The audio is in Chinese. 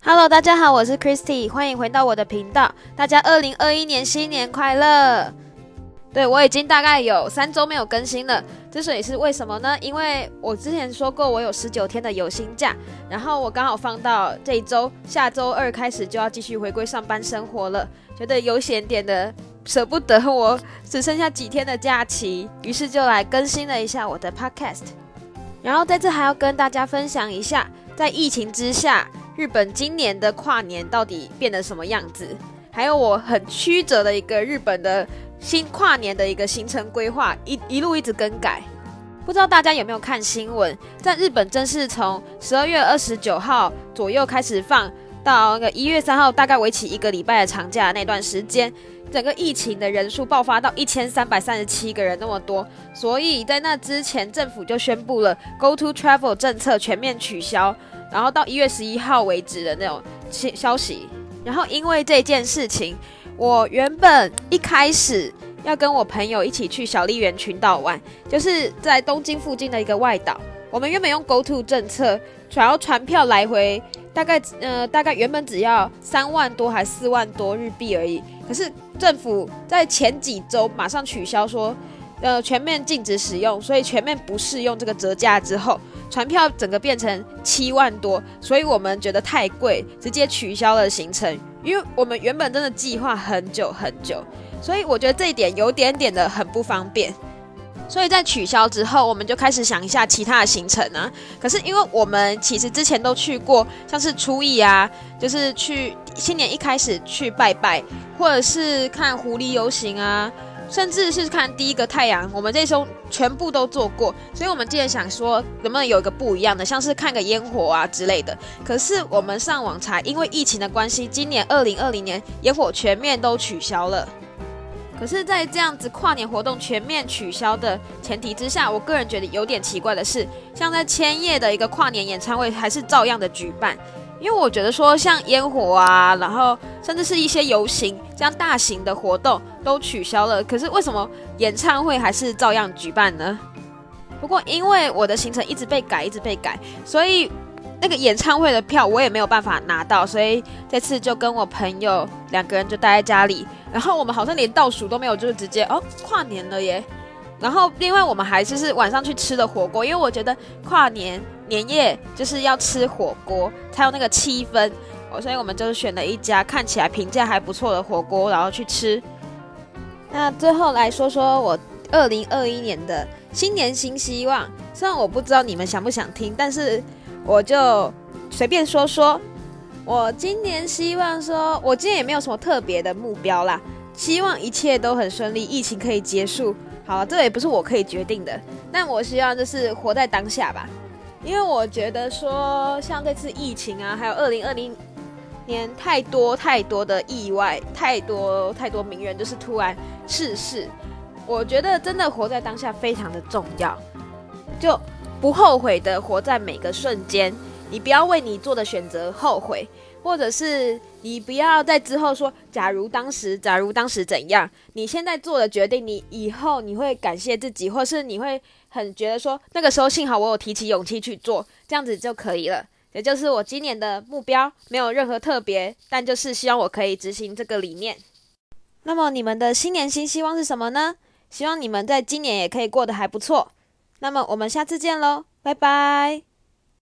Hello，大家好，我是 Christy，欢迎回到我的频道。大家二零二一年新年快乐！对我已经大概有三周没有更新了，之所以是为什么呢？因为我之前说过我有十九天的有薪假，然后我刚好放到这一周，下周二开始就要继续回归上班生活了，觉得有闲点的舍不得我只剩下几天的假期，于是就来更新了一下我的 Podcast。然后在这还要跟大家分享一下，在疫情之下，日本今年的跨年到底变得什么样子？还有我很曲折的一个日本的新跨年的一个行程规划，一一路一直更改。不知道大家有没有看新闻？在日本正式从十二月二十九号左右开始放到那个一月三号，大概为期一个礼拜的长假那段时间。整个疫情的人数爆发到一千三百三十七个人那么多，所以在那之前，政府就宣布了 Go to Travel 政策全面取消，然后到一月十一号为止的那种消消息。然后因为这件事情，我原本一开始要跟我朋友一起去小笠原群岛玩，就是在东京附近的一个外岛。我们原本用 Go to 政策，然后船票来回大概呃大概原本只要三万多还四万多日币而已，可是。政府在前几周马上取消说，呃，全面禁止使用，所以全面不适用这个折价之后，船票整个变成七万多，所以我们觉得太贵，直接取消了行程。因为我们原本真的计划很久很久，所以我觉得这一点有点点的很不方便。所以在取消之后，我们就开始想一下其他的行程啊。可是因为我们其实之前都去过，像是初一啊，就是去新年一开始去拜拜，或者是看狐狸游行啊，甚至是看第一个太阳，我们这时候全部都做过。所以我们今天想说，能不能有一个不一样的，像是看个烟火啊之类的。可是我们上网查，因为疫情的关系，今年二零二零年烟火全面都取消了。可是，在这样子跨年活动全面取消的前提之下，我个人觉得有点奇怪的是，像在千叶的一个跨年演唱会还是照样的举办。因为我觉得说，像烟火啊，然后甚至是一些游行这样大型的活动都取消了，可是为什么演唱会还是照样举办呢？不过因为我的行程一直被改，一直被改，所以。那个演唱会的票我也没有办法拿到，所以这次就跟我朋友两个人就待在家里。然后我们好像连倒数都没有，就是直接哦跨年了耶。然后另外我们还就是晚上去吃的火锅，因为我觉得跨年年夜就是要吃火锅才有那个气氛哦，所以我们就选了一家看起来评价还不错的火锅，然后去吃。那最后来说说我二零二一年的新年新希望，虽然我不知道你们想不想听，但是。我就随便说说，我今年希望说，我今年也没有什么特别的目标啦，希望一切都很顺利，疫情可以结束。好，这也不是我可以决定的，但我希望就是活在当下吧，因为我觉得说，像这次疫情啊，还有二零二零年太多太多的意外，太多太多名人就是突然逝世，我觉得真的活在当下非常的重要，就。不后悔的活在每个瞬间，你不要为你做的选择后悔，或者是你不要在之后说，假如当时，假如当时怎样，你现在做的决定，你以后你会感谢自己，或是你会很觉得说，那个时候幸好我有提起勇气去做，这样子就可以了。也就是我今年的目标，没有任何特别，但就是希望我可以执行这个理念。那么你们的新年新希望是什么呢？希望你们在今年也可以过得还不错。那么我们下次见喽，拜拜。